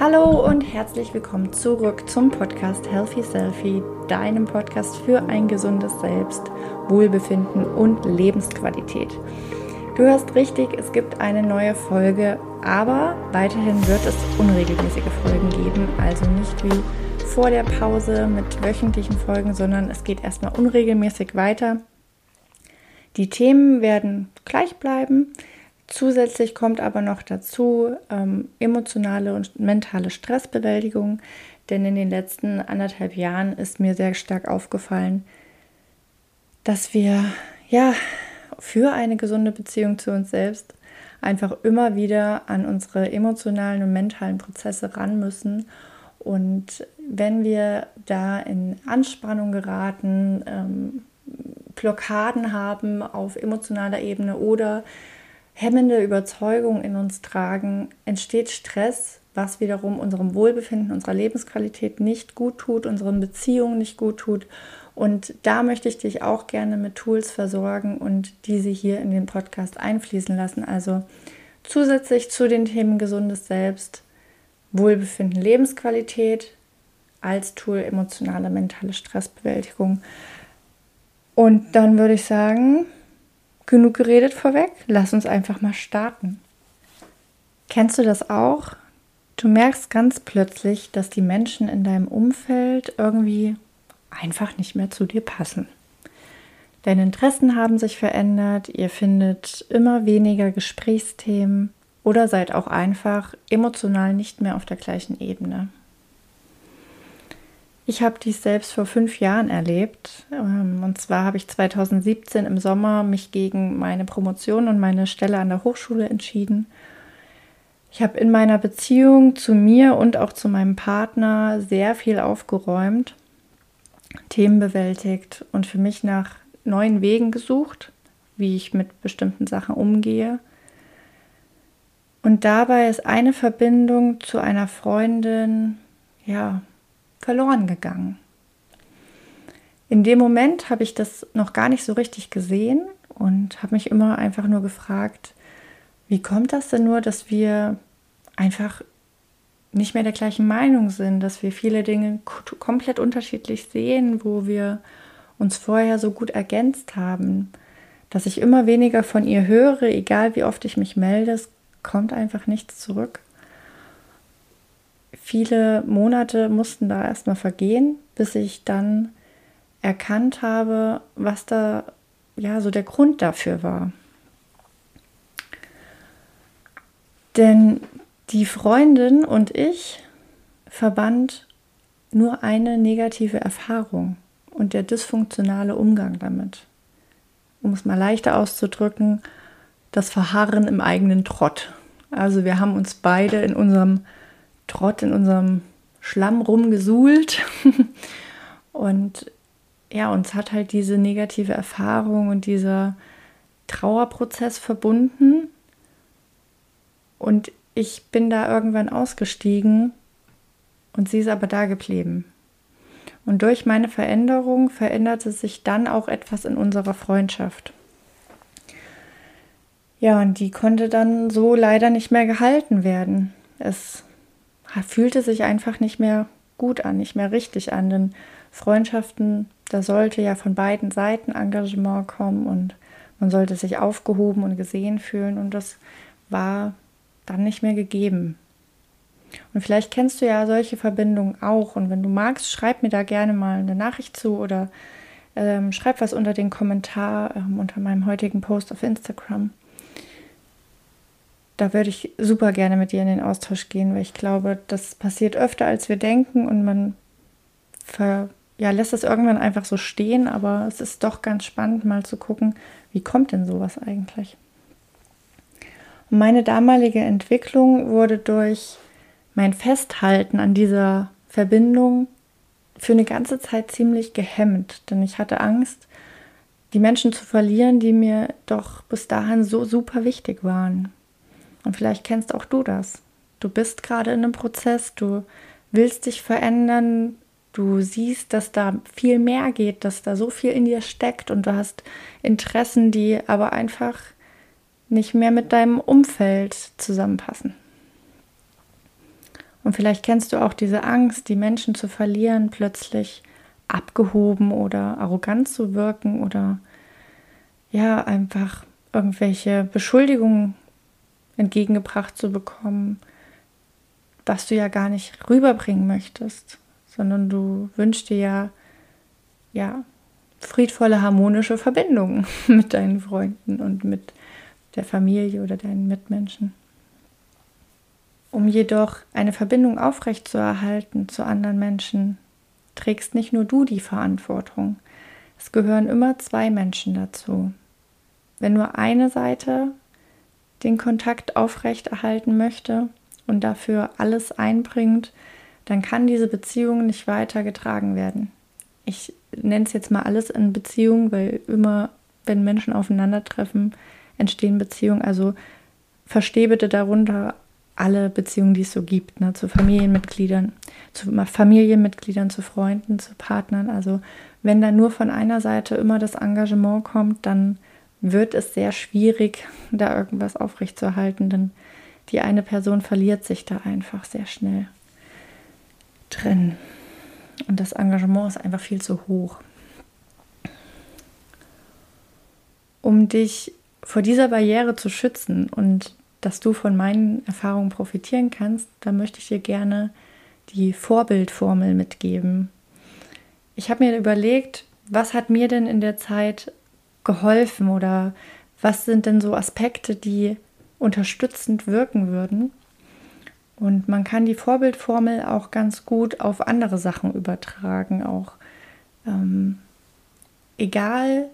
Hallo und herzlich willkommen zurück zum Podcast Healthy Selfie, deinem Podcast für ein gesundes Selbst, Wohlbefinden und Lebensqualität. Du hörst richtig, es gibt eine neue Folge, aber weiterhin wird es unregelmäßige Folgen geben, also nicht wie vor der Pause mit wöchentlichen Folgen, sondern es geht erstmal unregelmäßig weiter. Die Themen werden gleich bleiben. Zusätzlich kommt aber noch dazu ähm, emotionale und mentale Stressbewältigung, denn in den letzten anderthalb Jahren ist mir sehr stark aufgefallen, dass wir ja für eine gesunde Beziehung zu uns selbst einfach immer wieder an unsere emotionalen und mentalen Prozesse ran müssen. Und wenn wir da in Anspannung geraten, ähm, Blockaden haben auf emotionaler Ebene oder hemmende Überzeugung in uns tragen, entsteht Stress, was wiederum unserem Wohlbefinden, unserer Lebensqualität nicht gut tut, unseren Beziehungen nicht gut tut. Und da möchte ich dich auch gerne mit Tools versorgen und diese hier in den Podcast einfließen lassen. Also zusätzlich zu den Themen gesundes Selbst, Wohlbefinden, Lebensqualität als Tool emotionale, mentale Stressbewältigung. Und dann würde ich sagen, Genug geredet vorweg, lass uns einfach mal starten. Kennst du das auch? Du merkst ganz plötzlich, dass die Menschen in deinem Umfeld irgendwie einfach nicht mehr zu dir passen. Deine Interessen haben sich verändert, ihr findet immer weniger Gesprächsthemen oder seid auch einfach emotional nicht mehr auf der gleichen Ebene. Ich habe dies selbst vor fünf Jahren erlebt. Ähm, und zwar habe ich 2017 im Sommer mich gegen meine Promotion und meine Stelle an der Hochschule entschieden. Ich habe in meiner Beziehung zu mir und auch zu meinem Partner sehr viel aufgeräumt, Themen bewältigt und für mich nach neuen Wegen gesucht, wie ich mit bestimmten Sachen umgehe. Und dabei ist eine Verbindung zu einer Freundin, ja, verloren gegangen. In dem Moment habe ich das noch gar nicht so richtig gesehen und habe mich immer einfach nur gefragt, wie kommt das denn nur, dass wir einfach nicht mehr der gleichen Meinung sind, dass wir viele Dinge komplett unterschiedlich sehen, wo wir uns vorher so gut ergänzt haben, dass ich immer weniger von ihr höre, egal wie oft ich mich melde, es kommt einfach nichts zurück viele Monate mussten da erstmal vergehen, bis ich dann erkannt habe, was da ja so der Grund dafür war. Denn die Freundin und ich verband nur eine negative Erfahrung und der dysfunktionale Umgang damit. Um es mal leichter auszudrücken, das Verharren im eigenen Trott. Also wir haben uns beide in unserem Trott in unserem Schlamm rumgesuhlt. und ja, uns hat halt diese negative Erfahrung und dieser Trauerprozess verbunden. Und ich bin da irgendwann ausgestiegen und sie ist aber da geblieben. Und durch meine Veränderung veränderte sich dann auch etwas in unserer Freundschaft. Ja, und die konnte dann so leider nicht mehr gehalten werden. Es fühlte sich einfach nicht mehr gut an, nicht mehr richtig an. Denn Freundschaften, da sollte ja von beiden Seiten Engagement kommen und man sollte sich aufgehoben und gesehen fühlen und das war dann nicht mehr gegeben. Und vielleicht kennst du ja solche Verbindungen auch und wenn du magst, schreib mir da gerne mal eine Nachricht zu oder ähm, schreib was unter den Kommentar ähm, unter meinem heutigen Post auf Instagram da würde ich super gerne mit dir in den Austausch gehen, weil ich glaube, das passiert öfter, als wir denken und man ver, ja, lässt es irgendwann einfach so stehen, aber es ist doch ganz spannend, mal zu gucken, wie kommt denn sowas eigentlich? Meine damalige Entwicklung wurde durch mein Festhalten an dieser Verbindung für eine ganze Zeit ziemlich gehemmt, denn ich hatte Angst, die Menschen zu verlieren, die mir doch bis dahin so super wichtig waren. Und vielleicht kennst auch du das. Du bist gerade in einem Prozess, du willst dich verändern, du siehst, dass da viel mehr geht, dass da so viel in dir steckt und du hast Interessen, die aber einfach nicht mehr mit deinem Umfeld zusammenpassen. Und vielleicht kennst du auch diese Angst, die Menschen zu verlieren, plötzlich abgehoben oder arrogant zu wirken oder ja, einfach irgendwelche Beschuldigungen entgegengebracht zu bekommen, was du ja gar nicht rüberbringen möchtest, sondern du wünschst dir ja, ja, friedvolle, harmonische Verbindungen mit deinen Freunden und mit der Familie oder deinen Mitmenschen. Um jedoch eine Verbindung aufrechtzuerhalten zu anderen Menschen, trägst nicht nur du die Verantwortung. Es gehören immer zwei Menschen dazu. Wenn nur eine Seite den Kontakt aufrechterhalten möchte und dafür alles einbringt, dann kann diese Beziehung nicht weiter getragen werden. Ich nenne es jetzt mal alles in Beziehung, weil immer, wenn Menschen aufeinandertreffen, entstehen Beziehungen. Also verstehe bitte darunter alle Beziehungen, die es so gibt, ne, zu Familienmitgliedern, zu Familienmitgliedern, zu Freunden, zu Partnern. Also wenn da nur von einer Seite immer das Engagement kommt, dann wird es sehr schwierig, da irgendwas aufrechtzuerhalten, denn die eine Person verliert sich da einfach sehr schnell drin. Und das Engagement ist einfach viel zu hoch. Um dich vor dieser Barriere zu schützen und dass du von meinen Erfahrungen profitieren kannst, da möchte ich dir gerne die Vorbildformel mitgeben. Ich habe mir überlegt, was hat mir denn in der Zeit geholfen oder was sind denn so Aspekte, die unterstützend wirken würden. Und man kann die Vorbildformel auch ganz gut auf andere Sachen übertragen, auch ähm, egal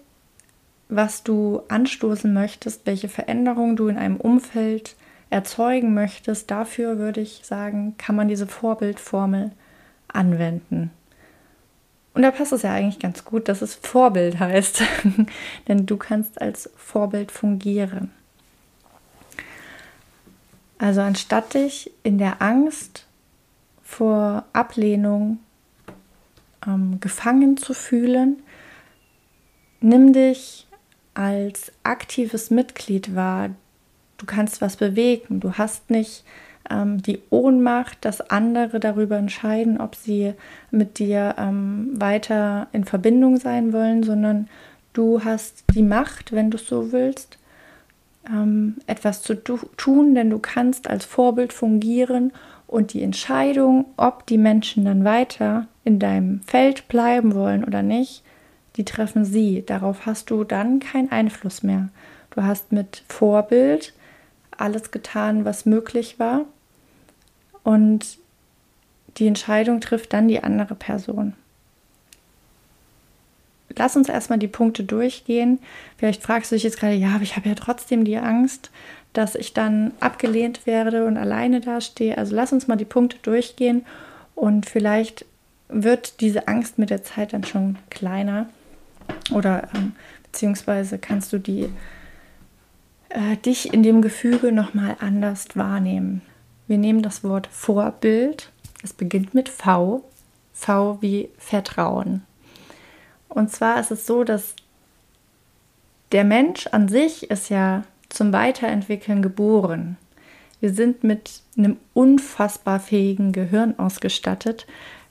was du anstoßen möchtest, welche Veränderung du in einem Umfeld erzeugen möchtest, dafür würde ich sagen, kann man diese Vorbildformel anwenden. Und da passt es ja eigentlich ganz gut, dass es Vorbild heißt, denn du kannst als Vorbild fungieren. Also anstatt dich in der Angst vor Ablehnung ähm, gefangen zu fühlen, nimm dich als aktives Mitglied wahr. Du kannst was bewegen. Du hast nicht ähm, die Ohnmacht, dass andere darüber entscheiden, ob sie mit dir ähm, weiter in Verbindung sein wollen, sondern du hast die Macht, wenn du es so willst, ähm, etwas zu tun, denn du kannst als Vorbild fungieren und die Entscheidung, ob die Menschen dann weiter in deinem Feld bleiben wollen oder nicht, die treffen sie. Darauf hast du dann keinen Einfluss mehr. Du hast mit Vorbild alles getan, was möglich war. Und die Entscheidung trifft dann die andere Person. Lass uns erstmal die Punkte durchgehen. Vielleicht fragst du dich jetzt gerade, ja, aber ich habe ja trotzdem die Angst, dass ich dann abgelehnt werde und alleine dastehe. Also lass uns mal die Punkte durchgehen und vielleicht wird diese Angst mit der Zeit dann schon kleiner. Oder ähm, beziehungsweise kannst du die, äh, dich in dem Gefüge nochmal anders wahrnehmen. Wir nehmen das Wort Vorbild. Es beginnt mit V. V wie Vertrauen. Und zwar ist es so, dass der Mensch an sich ist ja zum Weiterentwickeln geboren. Wir sind mit einem unfassbar fähigen Gehirn ausgestattet,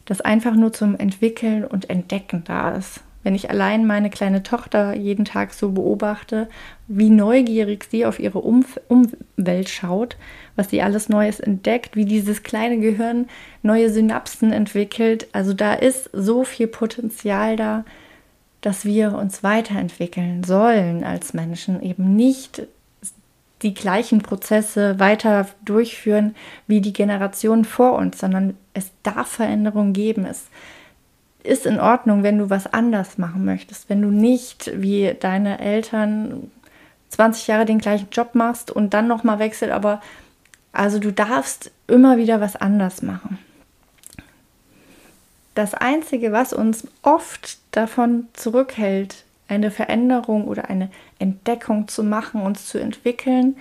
das einfach nur zum Entwickeln und Entdecken da ist. Wenn ich allein meine kleine Tochter jeden Tag so beobachte, wie neugierig sie auf ihre Umf Umwelt schaut, was sie alles Neues entdeckt, wie dieses kleine Gehirn neue Synapsen entwickelt. Also da ist so viel Potenzial da, dass wir uns weiterentwickeln sollen als Menschen, eben nicht die gleichen Prozesse weiter durchführen wie die Generationen vor uns, sondern es darf Veränderungen geben. Es ist in Ordnung, wenn du was anders machen möchtest, wenn du nicht wie deine Eltern 20 Jahre den gleichen Job machst und dann nochmal wechselt, aber also du darfst immer wieder was anders machen. Das Einzige, was uns oft davon zurückhält, eine Veränderung oder eine Entdeckung zu machen, uns zu entwickeln,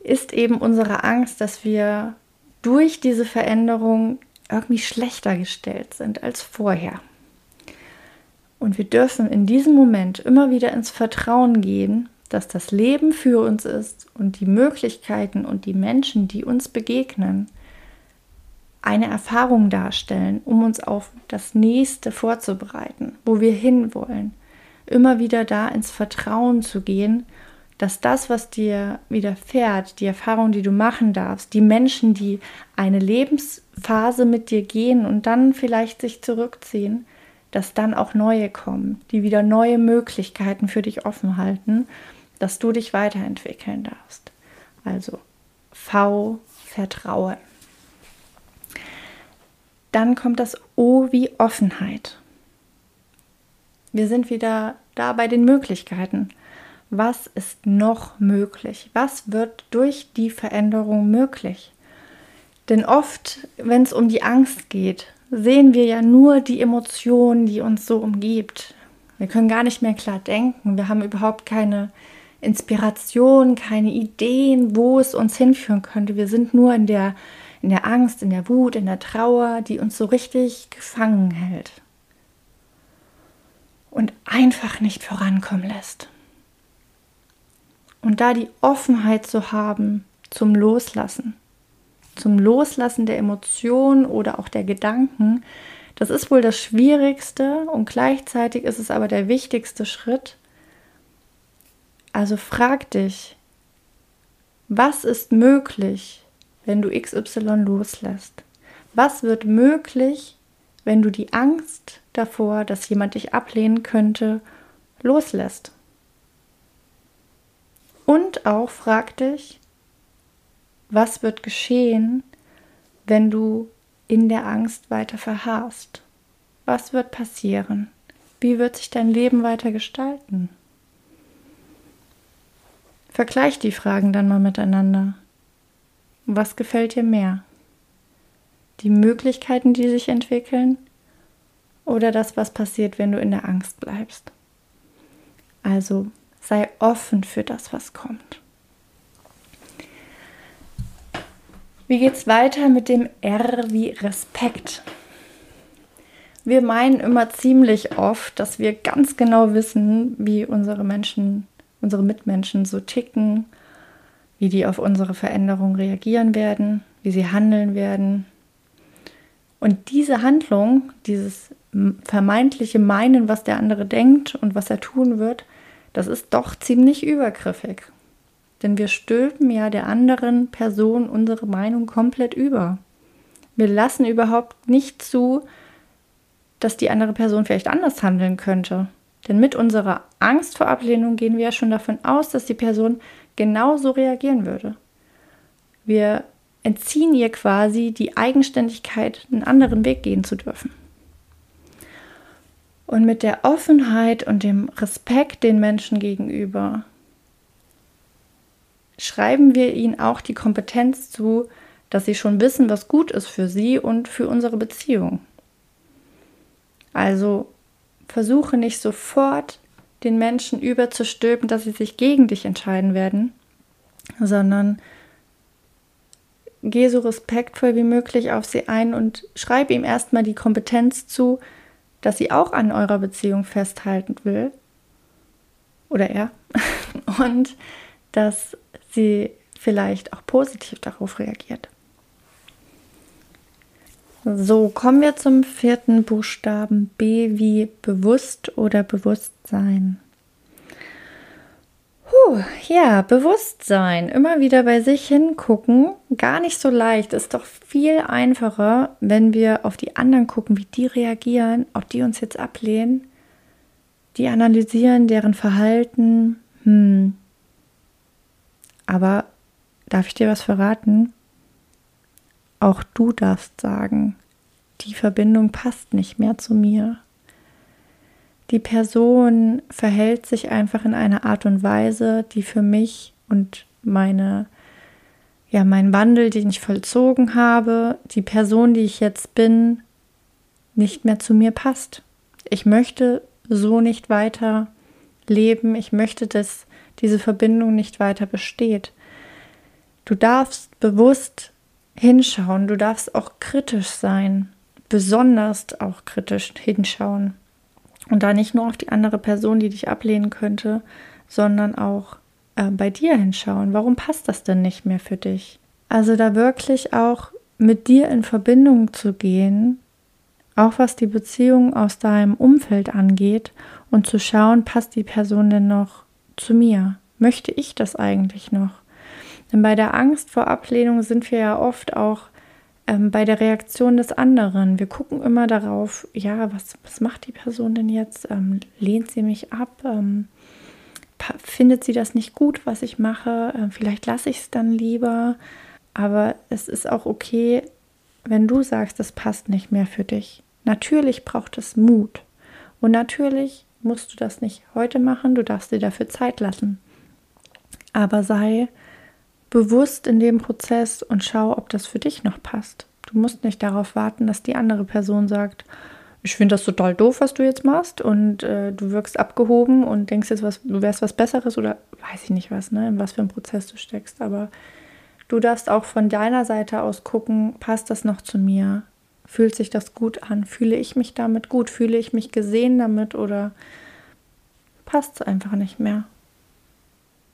ist eben unsere Angst, dass wir durch diese Veränderung irgendwie schlechter gestellt sind als vorher. Und wir dürfen in diesem Moment immer wieder ins Vertrauen gehen, dass das Leben für uns ist und die Möglichkeiten und die Menschen, die uns begegnen, eine Erfahrung darstellen, um uns auf das nächste vorzubereiten, wo wir hinwollen. Immer wieder da ins Vertrauen zu gehen, dass das, was dir widerfährt, die Erfahrung, die du machen darfst, die Menschen, die eine Lebensphase mit dir gehen und dann vielleicht sich zurückziehen, dass dann auch neue kommen, die wieder neue Möglichkeiten für dich offen halten, dass du dich weiterentwickeln darfst. Also V, Vertrauen. Dann kommt das O wie Offenheit. Wir sind wieder da bei den Möglichkeiten. Was ist noch möglich? Was wird durch die Veränderung möglich? Denn oft, wenn es um die Angst geht, sehen wir ja nur die Emotionen, die uns so umgibt. Wir können gar nicht mehr klar denken. Wir haben überhaupt keine Inspiration, keine Ideen, wo es uns hinführen könnte. Wir sind nur in der, in der Angst, in der Wut, in der Trauer, die uns so richtig gefangen hält und einfach nicht vorankommen lässt. Und da die Offenheit zu haben zum Loslassen, zum Loslassen der Emotionen oder auch der Gedanken, das ist wohl das Schwierigste und gleichzeitig ist es aber der wichtigste Schritt, also frag dich, was ist möglich, wenn du XY loslässt? Was wird möglich, wenn du die Angst davor, dass jemand dich ablehnen könnte, loslässt? Und auch frag dich, was wird geschehen, wenn du in der Angst weiter verharrst? Was wird passieren? Wie wird sich dein Leben weiter gestalten? Vergleich die Fragen dann mal miteinander. Was gefällt dir mehr? Die Möglichkeiten, die sich entwickeln oder das, was passiert, wenn du in der Angst bleibst? Also sei offen für das, was kommt. Wie geht's weiter mit dem R wie Respekt? Wir meinen immer ziemlich oft, dass wir ganz genau wissen, wie unsere Menschen unsere Mitmenschen so ticken, wie die auf unsere Veränderung reagieren werden, wie sie handeln werden. Und diese Handlung, dieses vermeintliche Meinen, was der andere denkt und was er tun wird, das ist doch ziemlich übergriffig. Denn wir stülpen ja der anderen Person unsere Meinung komplett über. Wir lassen überhaupt nicht zu, dass die andere Person vielleicht anders handeln könnte. Denn mit unserer Angst vor Ablehnung gehen wir ja schon davon aus, dass die Person genauso reagieren würde. Wir entziehen ihr quasi die Eigenständigkeit, einen anderen Weg gehen zu dürfen. Und mit der Offenheit und dem Respekt den Menschen gegenüber schreiben wir ihnen auch die Kompetenz zu, dass sie schon wissen, was gut ist für sie und für unsere Beziehung. Also versuche nicht sofort den Menschen überzustülpen, dass sie sich gegen dich entscheiden werden, sondern geh so respektvoll wie möglich auf sie ein und schreib ihm erstmal die Kompetenz zu, dass sie auch an eurer Beziehung festhalten will. Oder er. Und dass sie vielleicht auch positiv darauf reagiert. So, kommen wir zum vierten Buchstaben B wie bewusst oder Bewusstsein. Puh, ja, Bewusstsein. Immer wieder bei sich hingucken. Gar nicht so leicht. Ist doch viel einfacher, wenn wir auf die anderen gucken, wie die reagieren, ob die uns jetzt ablehnen. Die analysieren deren Verhalten. Hm. Aber darf ich dir was verraten? Auch du darfst sagen, die Verbindung passt nicht mehr zu mir. Die Person verhält sich einfach in einer Art und Weise, die für mich und meine ja, mein Wandel, den ich vollzogen habe, die Person, die ich jetzt bin, nicht mehr zu mir passt. Ich möchte so nicht weiter leben. Ich möchte, dass diese Verbindung nicht weiter besteht. Du darfst bewusst hinschauen. Du darfst auch kritisch sein, besonders auch kritisch hinschauen. Und da nicht nur auf die andere Person, die dich ablehnen könnte, sondern auch äh, bei dir hinschauen. Warum passt das denn nicht mehr für dich? Also da wirklich auch mit dir in Verbindung zu gehen, auch was die Beziehung aus deinem Umfeld angeht und zu schauen, passt die Person denn noch zu mir? Möchte ich das eigentlich noch? Denn bei der Angst vor Ablehnung sind wir ja oft auch ähm, bei der Reaktion des anderen. Wir gucken immer darauf, ja, was, was macht die Person denn jetzt? Ähm, lehnt sie mich ab? Ähm, findet sie das nicht gut, was ich mache? Äh, vielleicht lasse ich es dann lieber. Aber es ist auch okay, wenn du sagst, das passt nicht mehr für dich. Natürlich braucht es Mut. Und natürlich musst du das nicht heute machen, du darfst dir dafür Zeit lassen. Aber sei bewusst in dem Prozess und schau, ob das für dich noch passt. Du musst nicht darauf warten, dass die andere Person sagt, ich finde das total doof, was du jetzt machst und äh, du wirkst abgehoben und denkst jetzt, was, du wärst was Besseres oder weiß ich nicht was, ne, in was für einen Prozess du steckst. Aber du darfst auch von deiner Seite aus gucken, passt das noch zu mir? Fühlt sich das gut an? Fühle ich mich damit gut? Fühle ich mich gesehen damit oder passt es einfach nicht mehr?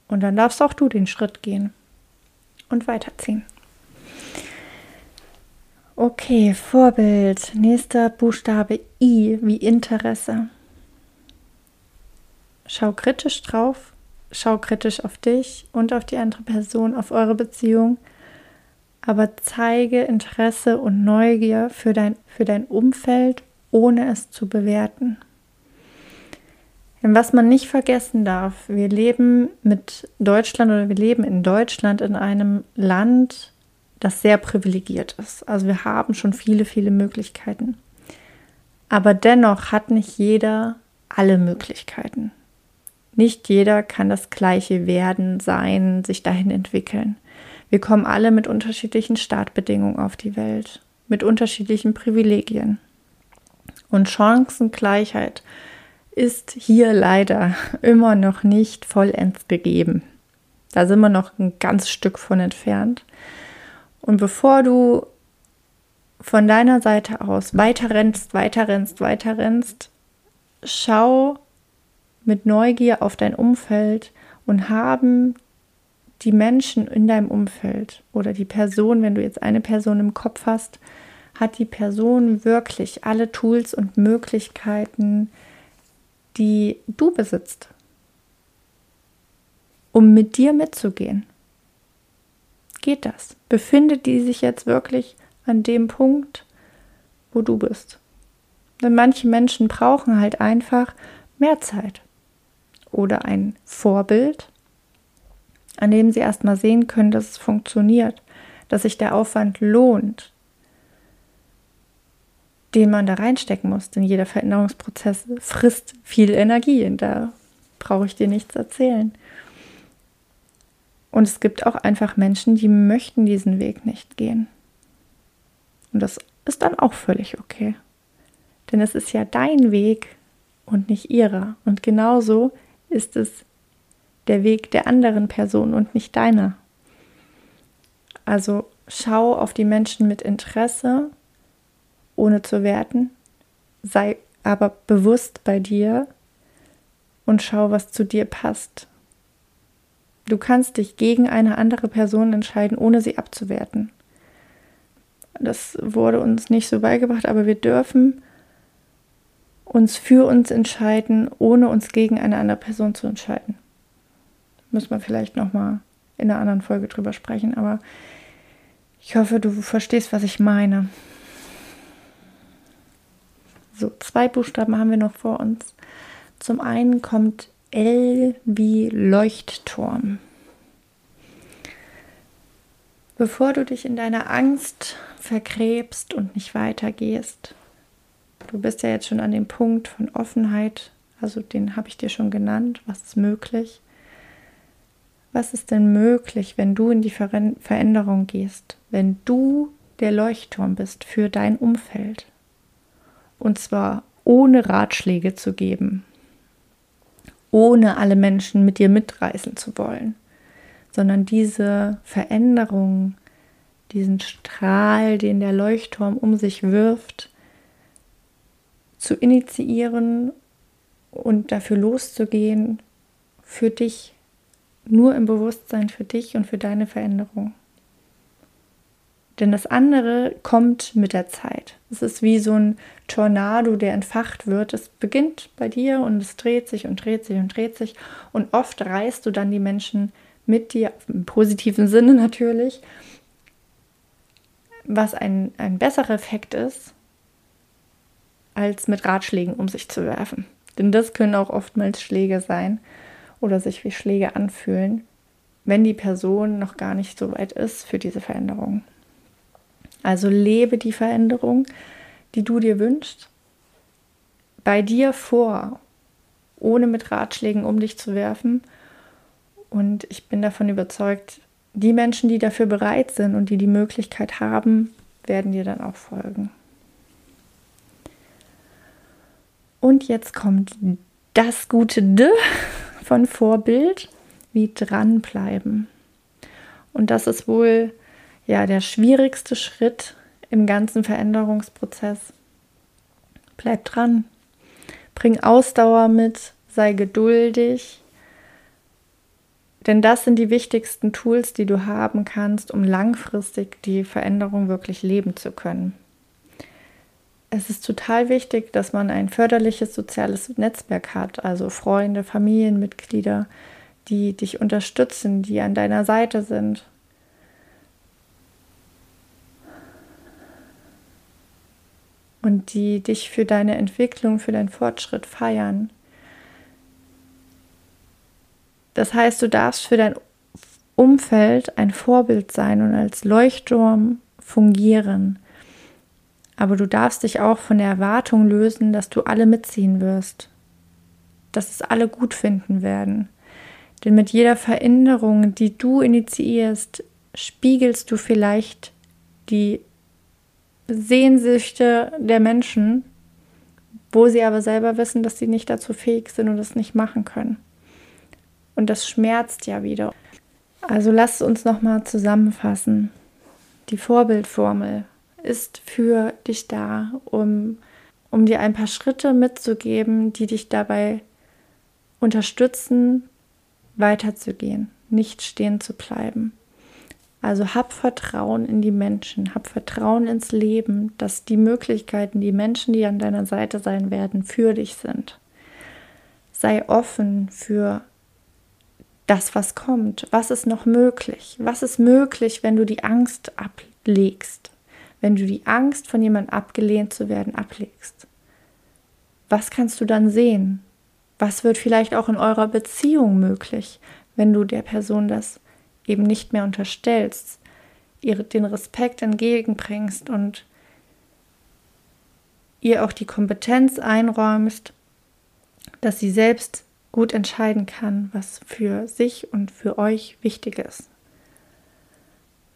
Und dann darfst auch du den Schritt gehen und weiterziehen. Okay, Vorbild. Nächster Buchstabe I wie Interesse. Schau kritisch drauf, schau kritisch auf dich und auf die andere Person, auf eure Beziehung aber zeige Interesse und Neugier für dein, für dein Umfeld, ohne es zu bewerten. Denn was man nicht vergessen darf, wir leben mit Deutschland oder wir leben in Deutschland in einem Land, das sehr privilegiert ist. Also wir haben schon viele, viele Möglichkeiten. Aber dennoch hat nicht jeder alle Möglichkeiten. Nicht jeder kann das gleiche werden, sein, sich dahin entwickeln. Wir kommen alle mit unterschiedlichen Startbedingungen auf die Welt, mit unterschiedlichen Privilegien. Und Chancengleichheit ist hier leider immer noch nicht vollends gegeben. Da sind wir noch ein ganz Stück von entfernt. Und bevor du von deiner Seite aus weiter rennst, weiter rennst, weiter rennst, schau mit Neugier auf dein Umfeld und haben die Menschen in deinem Umfeld oder die Person, wenn du jetzt eine Person im Kopf hast, hat die Person wirklich alle Tools und Möglichkeiten, die du besitzt, um mit dir mitzugehen? Geht das? Befindet die sich jetzt wirklich an dem Punkt, wo du bist? Denn manche Menschen brauchen halt einfach mehr Zeit oder ein Vorbild an dem sie erstmal sehen können, dass es funktioniert, dass sich der Aufwand lohnt, den man da reinstecken muss. Denn jeder Veränderungsprozess frisst viel Energie und da brauche ich dir nichts erzählen. Und es gibt auch einfach Menschen, die möchten diesen Weg nicht gehen. Und das ist dann auch völlig okay. Denn es ist ja dein Weg und nicht ihrer. Und genauso ist es der Weg der anderen Person und nicht deiner. Also schau auf die Menschen mit Interesse, ohne zu werten, sei aber bewusst bei dir und schau, was zu dir passt. Du kannst dich gegen eine andere Person entscheiden, ohne sie abzuwerten. Das wurde uns nicht so beigebracht, aber wir dürfen uns für uns entscheiden, ohne uns gegen eine andere Person zu entscheiden. Müssen wir vielleicht nochmal in einer anderen Folge drüber sprechen, aber ich hoffe, du verstehst, was ich meine. So, zwei Buchstaben haben wir noch vor uns. Zum einen kommt L wie Leuchtturm. Bevor du dich in deiner Angst vergräbst und nicht weitergehst, du bist ja jetzt schon an dem Punkt von Offenheit, also den habe ich dir schon genannt, was ist möglich. Was ist denn möglich, wenn du in die Veränderung gehst, wenn du der Leuchtturm bist für dein Umfeld? Und zwar ohne Ratschläge zu geben, ohne alle Menschen mit dir mitreißen zu wollen, sondern diese Veränderung, diesen Strahl, den der Leuchtturm um sich wirft, zu initiieren und dafür loszugehen, für dich nur im Bewusstsein für dich und für deine Veränderung. Denn das andere kommt mit der Zeit. Es ist wie so ein Tornado, der entfacht wird. Es beginnt bei dir und es dreht sich und dreht sich und dreht sich. Und oft reißt du dann die Menschen mit dir, im positiven Sinne natürlich, was ein, ein besserer Effekt ist, als mit Ratschlägen um sich zu werfen. Denn das können auch oftmals Schläge sein oder sich wie Schläge anfühlen, wenn die Person noch gar nicht so weit ist für diese Veränderung. Also lebe die Veränderung, die du dir wünschst, bei dir vor, ohne mit Ratschlägen um dich zu werfen. Und ich bin davon überzeugt, die Menschen, die dafür bereit sind und die die Möglichkeit haben, werden dir dann auch folgen. Und jetzt kommt das gute D von Vorbild, wie dranbleiben. Und das ist wohl ja der schwierigste Schritt im ganzen Veränderungsprozess. Bleib dran. Bring Ausdauer mit, sei geduldig. Denn das sind die wichtigsten Tools, die du haben kannst, um langfristig die Veränderung wirklich leben zu können. Es ist total wichtig, dass man ein förderliches soziales Netzwerk hat, also Freunde, Familienmitglieder, die dich unterstützen, die an deiner Seite sind. Und die dich für deine Entwicklung, für deinen Fortschritt feiern. Das heißt, du darfst für dein Umfeld ein Vorbild sein und als Leuchtturm fungieren. Aber du darfst dich auch von der Erwartung lösen, dass du alle mitziehen wirst, dass es alle gut finden werden. Denn mit jeder Veränderung, die du initiierst, spiegelst du vielleicht die Sehnsüchte der Menschen, wo sie aber selber wissen, dass sie nicht dazu fähig sind und es nicht machen können. Und das schmerzt ja wieder. Also lass uns nochmal zusammenfassen. Die Vorbildformel ist für dich da, um, um dir ein paar Schritte mitzugeben, die dich dabei unterstützen, weiterzugehen, nicht stehen zu bleiben. Also hab Vertrauen in die Menschen, hab Vertrauen ins Leben, dass die Möglichkeiten, die Menschen, die an deiner Seite sein werden, für dich sind. Sei offen für das, was kommt. Was ist noch möglich? Was ist möglich, wenn du die Angst ablegst? Wenn du die Angst, von jemandem abgelehnt zu werden, ablegst? Was kannst du dann sehen? Was wird vielleicht auch in eurer Beziehung möglich, wenn du der Person das eben nicht mehr unterstellst, ihr den Respekt entgegenbringst und ihr auch die Kompetenz einräumst, dass sie selbst gut entscheiden kann, was für sich und für euch wichtig ist.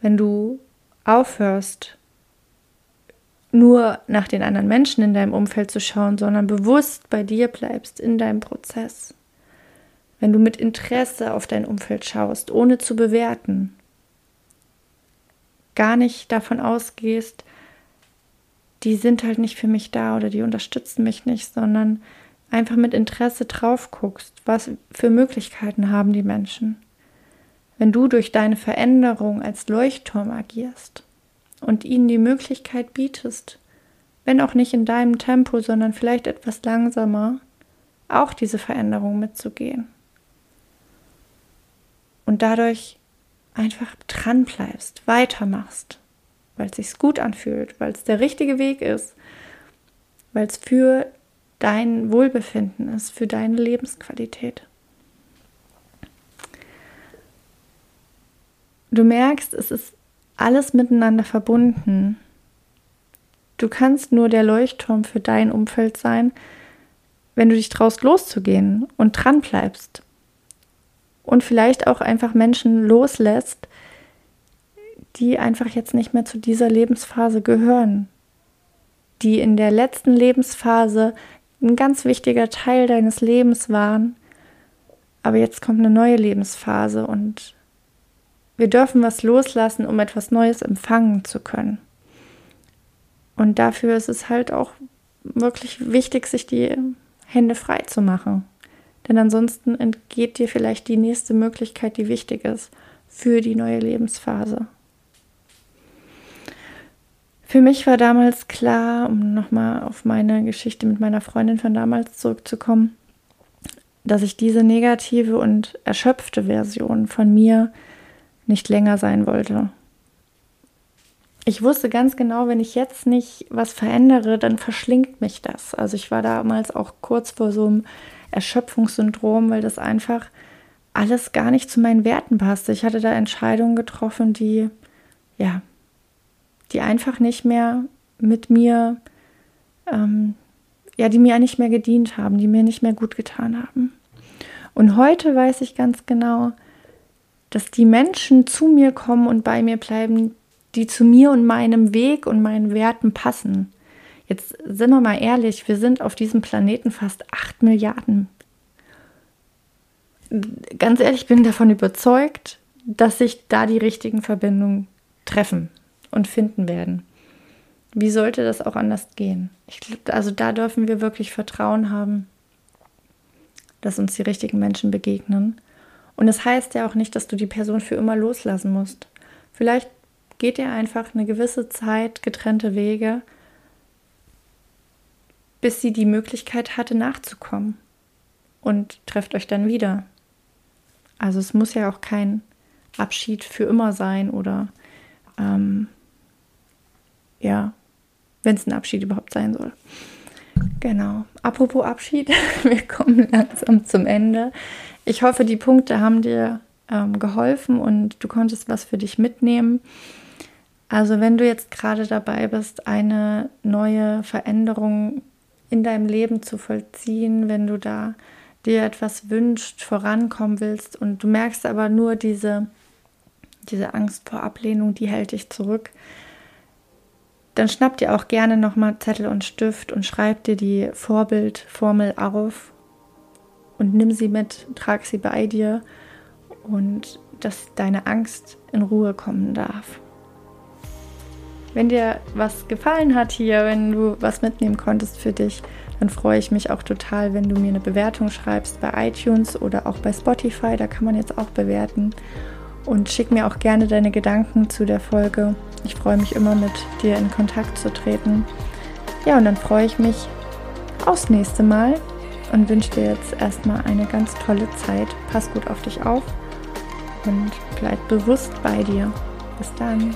Wenn du aufhörst, nur nach den anderen Menschen in deinem Umfeld zu schauen, sondern bewusst bei dir bleibst in deinem Prozess. Wenn du mit Interesse auf dein Umfeld schaust, ohne zu bewerten, gar nicht davon ausgehst, die sind halt nicht für mich da oder die unterstützen mich nicht, sondern einfach mit Interesse drauf guckst, was für Möglichkeiten haben die Menschen. Wenn du durch deine Veränderung als Leuchtturm agierst, und ihnen die Möglichkeit bietest, wenn auch nicht in deinem Tempo, sondern vielleicht etwas langsamer, auch diese Veränderung mitzugehen. Und dadurch einfach dran bleibst, weitermachst, weil es sich gut anfühlt, weil es der richtige Weg ist, weil es für dein Wohlbefinden ist, für deine Lebensqualität. Du merkst, es ist alles miteinander verbunden. Du kannst nur der Leuchtturm für dein Umfeld sein, wenn du dich traust, loszugehen und dran bleibst. Und vielleicht auch einfach Menschen loslässt, die einfach jetzt nicht mehr zu dieser Lebensphase gehören. Die in der letzten Lebensphase ein ganz wichtiger Teil deines Lebens waren. Aber jetzt kommt eine neue Lebensphase und wir dürfen was loslassen, um etwas Neues empfangen zu können. Und dafür ist es halt auch wirklich wichtig, sich die Hände frei zu machen. Denn ansonsten entgeht dir vielleicht die nächste Möglichkeit, die wichtig ist für die neue Lebensphase. Für mich war damals klar, um nochmal auf meine Geschichte mit meiner Freundin von damals zurückzukommen, dass ich diese negative und erschöpfte Version von mir nicht länger sein wollte. Ich wusste ganz genau, wenn ich jetzt nicht was verändere, dann verschlingt mich das. Also ich war damals auch kurz vor so einem Erschöpfungssyndrom, weil das einfach alles gar nicht zu meinen Werten passte. Ich hatte da Entscheidungen getroffen, die ja, die einfach nicht mehr mit mir, ähm, ja, die mir nicht mehr gedient haben, die mir nicht mehr gut getan haben. Und heute weiß ich ganz genau, dass die Menschen zu mir kommen und bei mir bleiben, die zu mir und meinem Weg und meinen Werten passen. Jetzt sind wir mal ehrlich, wir sind auf diesem Planeten fast 8 Milliarden. Ganz ehrlich, ich bin davon überzeugt, dass sich da die richtigen Verbindungen treffen und finden werden. Wie sollte das auch anders gehen? Ich glaube, also da dürfen wir wirklich Vertrauen haben, dass uns die richtigen Menschen begegnen. Und es das heißt ja auch nicht, dass du die Person für immer loslassen musst. Vielleicht geht ihr einfach eine gewisse Zeit getrennte Wege, bis sie die Möglichkeit hatte, nachzukommen. Und trefft euch dann wieder. Also es muss ja auch kein Abschied für immer sein oder ähm, ja, wenn es ein Abschied überhaupt sein soll. Genau. Apropos Abschied, wir kommen langsam zum Ende. Ich hoffe, die Punkte haben dir ähm, geholfen und du konntest was für dich mitnehmen. Also wenn du jetzt gerade dabei bist, eine neue Veränderung in deinem Leben zu vollziehen, wenn du da dir etwas wünscht, vorankommen willst und du merkst aber nur diese, diese Angst vor Ablehnung, die hält dich zurück, dann schnapp dir auch gerne nochmal Zettel und Stift und schreib dir die Vorbildformel auf und nimm sie mit, trag sie bei dir und dass deine Angst in Ruhe kommen darf. Wenn dir was gefallen hat hier, wenn du was mitnehmen konntest für dich, dann freue ich mich auch total, wenn du mir eine Bewertung schreibst bei iTunes oder auch bei Spotify. Da kann man jetzt auch bewerten. Und schick mir auch gerne deine Gedanken zu der Folge. Ich freue mich immer mit dir in Kontakt zu treten. Ja, und dann freue ich mich aufs nächste Mal und wünsche dir jetzt erstmal eine ganz tolle Zeit. Pass gut auf dich auf und bleib bewusst bei dir. Bis dann.